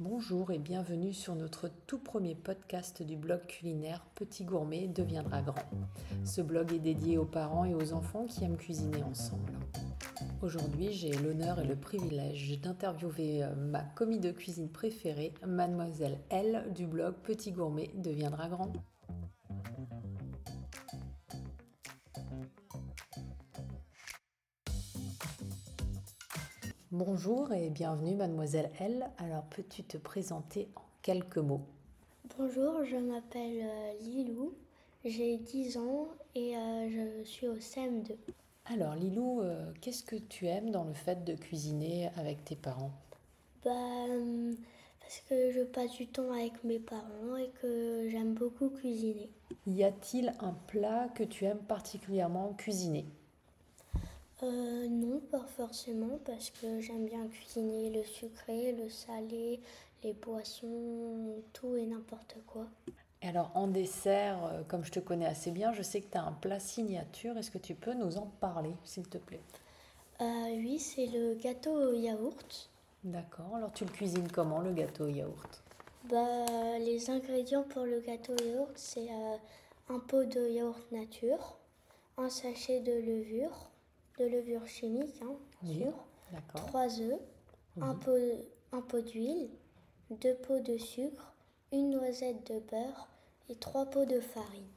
Bonjour et bienvenue sur notre tout premier podcast du blog culinaire Petit Gourmet deviendra grand. Ce blog est dédié aux parents et aux enfants qui aiment cuisiner ensemble. Aujourd'hui, j'ai l'honneur et le privilège d'interviewer euh, ma commis de cuisine préférée, mademoiselle L du blog Petit Gourmet deviendra grand. Bonjour et bienvenue mademoiselle L. Alors peux-tu te présenter en quelques mots? Bonjour, je m'appelle euh, Lilou, j'ai 10 ans et euh, je suis au CM2. Alors Lilou, euh, qu'est-ce que tu aimes dans le fait de cuisiner avec tes parents? Bah, parce que je passe du temps avec mes parents et que j'aime beaucoup cuisiner. Y a-t-il un plat que tu aimes particulièrement cuisiner? Euh, non, pas forcément, parce que j'aime bien cuisiner le sucré, le salé, les boissons, tout et n'importe quoi. Et alors en dessert, euh, comme je te connais assez bien, je sais que tu as un plat signature. Est-ce que tu peux nous en parler, s'il te plaît? Euh, Oui, c'est le gâteau au yaourt. D'accord. Alors tu le cuisines comment, le gâteau au yaourt? Bah, Les ingrédients pour le gâteau au yaourt, c'est un pot de yaourt nature, un sachet de levure, de levure chimique, hein, sûr. 3 œufs, un pot, un pot d'huile, deux pots de sucre, une noisette de beurre et trois pots de farine.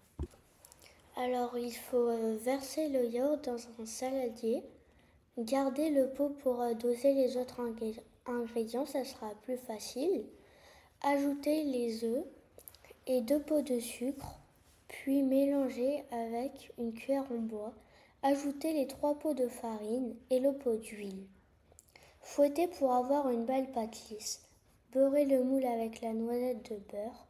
Alors il faut euh, verser le yaourt dans un saladier, garder le pot pour euh, doser les autres ingrédients, ça sera plus facile. Ajouter les œufs et deux pots de sucre, puis mélanger avec une cuillère en bois Ajoutez les trois pots de farine et le pot d'huile. Fouettez pour avoir une belle pâte lisse. Beurrez le moule avec la noisette de beurre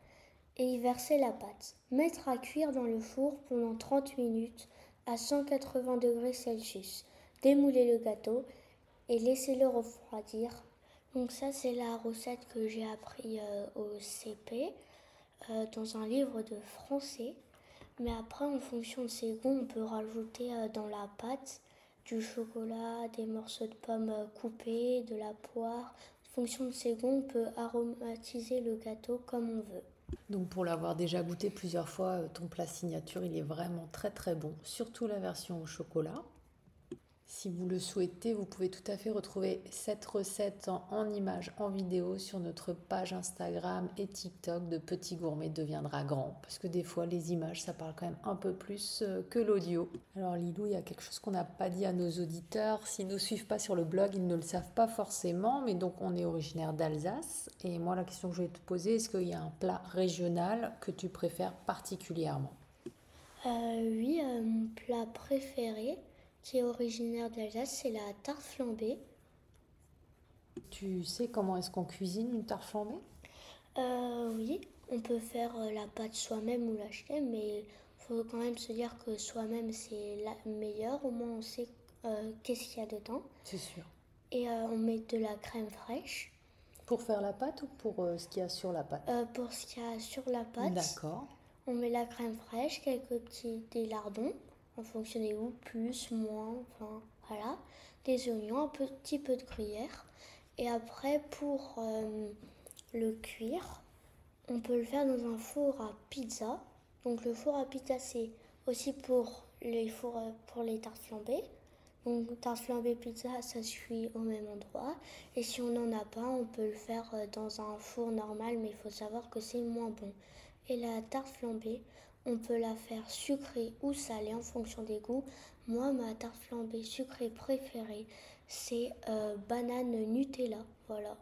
et y versez la pâte. Mettre à cuire dans le four pendant 30 minutes à 180 degrés Celsius. Démoulez le gâteau et laissez-le refroidir. Donc ça c'est la recette que j'ai appris euh, au CP euh, dans un livre de français. Mais après, en fonction de ses goûts, on peut rajouter euh, dans la pâte du chocolat, des morceaux de pommes euh, coupés, de la poire. En fonction de ses goûts, on peut aromatiser le gâteau comme on veut. Donc pour l'avoir déjà goûté plusieurs fois, euh, ton plat signature, il est vraiment très très bon, surtout la version au chocolat. Si vous le souhaitez, vous pouvez tout à fait retrouver cette recette en, images, en vidéo sur notre page Instagram et TikTok de Petit Gourmet deviendra grand. Parce que des fois, les images, ça parle quand même un peu plus euh, que l'audio. Alors Lilou, il y a quelque chose qu'on n'a pas dit à nos auditeurs. S'ils ne nous suivent pas sur le blog, ils ne le savent pas forcément. Mais donc, on est originaire d'Alsace. Et moi, la question que je vais te poser, est-ce qu'il y a un plat régional que tu préfères particulièrement? Euh, Oui, euh, mon plat préféré qui est originaire d'Alsace, c'est la tarte flambée. Tu sais comment est-ce qu'on cuisine une tarte flambée? Euh, Oui, on peut faire euh, la pâte soi-même ou l'acheter, mais il faut quand même se dire que soi-même c'est la meilleure. Au moins on sait euh, qu'est-ce qu'il y a dedans. C'est sûr. Et on met de la crème fraîche. Pour faire la pâte ou pour ce qu'il y a sur la pâte? Pour ce qu'il y a sur la pâte. D'accord. On met la crème fraîche, quelques petits délardons en fonction des goûts, plus, moins, enfin voilà, des oignons, un petit peu de gruyère. Et après, pour euh, le cuire, on peut le faire dans un four à pizza. Donc le four à pizza, c'est aussi pour les fours euh, pour les tartes flambées. Donc tarte flambée pizza, ça se cuit au même endroit. Et si on n'en a pas, on peut le faire euh, dans un four normal, mais il faut savoir que c'est moins bon. Et la tarte flambée, on peut la faire sucrée ou salée en fonction des goûts. Moi, ma tarte flambée sucrée préférée, c'est euh, banane Nutella. Voilà.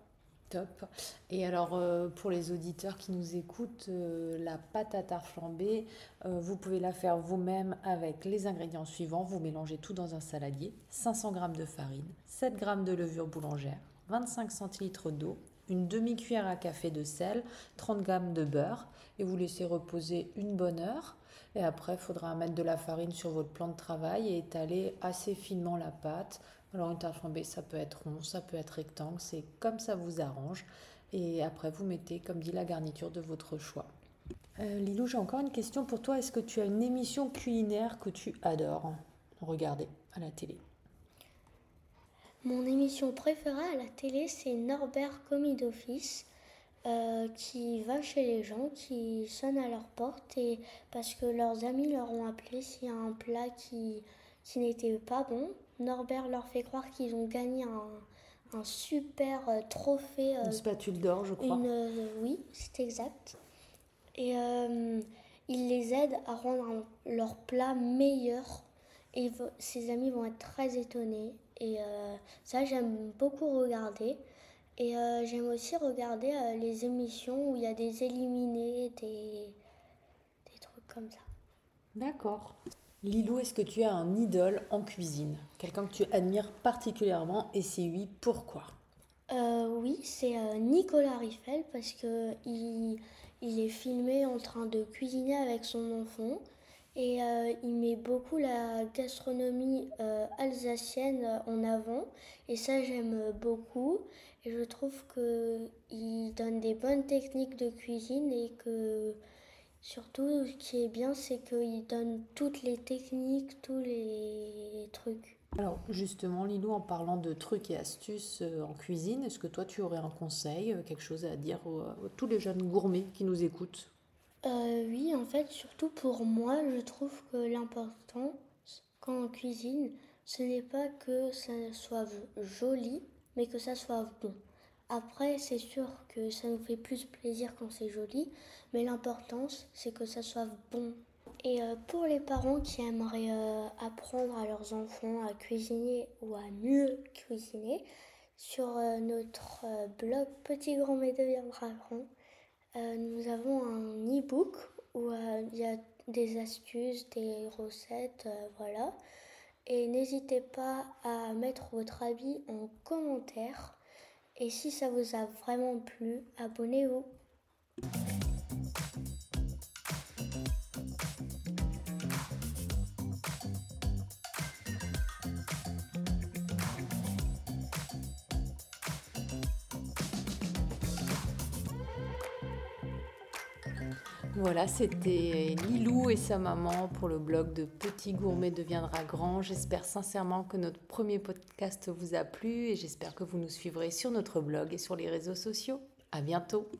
Top. Et alors, euh, pour les auditeurs qui nous écoutent, euh, la pâte à tarte flambée, vous pouvez la faire vous-même avec les ingrédients suivants. Vous mélangez tout dans un saladier 500 g de farine, 7 g de levure boulangère, 25 centilitres d'eau, une demi-cuillère à café de sel, 30 g de beurre et vous laissez reposer une bonne heure. Et après, il faudra mettre de la farine sur votre plan de travail et étaler assez finement la pâte. Alors une tarte flambée, ça peut être rond, ça peut être rectangle, c'est comme ça vous arrange. Et après, vous mettez, comme dit, la garniture de votre choix. Euh, Lilou, j'ai encore une question pour toi. Est-ce que tu as une émission culinaire que tu adores? Regarder à la télé mon émission préférée à la télé, c'est Norbert Commis d'Office. euh, qui va chez les gens, qui sonne à leur porte et parce que leurs amis leur ont appelé s'il y a un plat qui, qui n'était pas bon. Norbert leur fait croire qu'ils ont gagné un, un super euh, trophée. une spatule d'or, je crois. oui, c'est exact. Et il les aide à rendre leur plat meilleur. Et ses amis vont être très étonnés. Et ça, j'aime beaucoup regarder. Et euh, j'aime aussi regarder euh, les émissions où il y a des éliminés, des, des trucs comme ça. D'accord. Lilou, est-ce que tu as un idole en cuisine? Quelqu'un que tu admires particulièrement et si oui, pourquoi? Euh, Oui, c'est Nicolas Riffel parce que il, il, est filmé en train de cuisiner avec son enfant et il met beaucoup la gastronomie alsacienne en avant. Et ça j'aime beaucoup. Et je trouve qu'il donne des bonnes techniques de cuisine et que surtout ce qui est bien, c'est qu'il donne toutes les techniques, tous les trucs. Alors justement, Lilou, en parlant de trucs et astuces euh, en cuisine, est-ce que toi tu aurais un conseil, euh, quelque chose à dire à tous les jeunes gourmets qui nous écoutent? Euh, Oui, en fait, surtout pour moi, je trouve que l'important quand on cuisine, ce n'est pas que ça soit joli, mais que ça soit bon. Après, c'est sûr que ça nous fait plus plaisir quand c'est joli, mais l'importance, c'est que ça soit bon. Et euh, pour les parents qui aimeraient euh, apprendre à leurs enfants à cuisiner ou à mieux cuisiner, sur notre blog Petit Gourmet deviendra grand, nous avons un e-book où il y a des astuces, des recettes, voilà. Et n'hésitez pas à mettre votre avis en commentaire. Et si ça vous a vraiment plu, abonnez-vous. Voilà, c'était Lilou et sa maman pour le blog de Petit Gourmet deviendra grand. J'espère sincèrement que notre premier podcast vous a plu et j'espère que vous nous suivrez sur notre blog et sur les réseaux sociaux. À bientôt!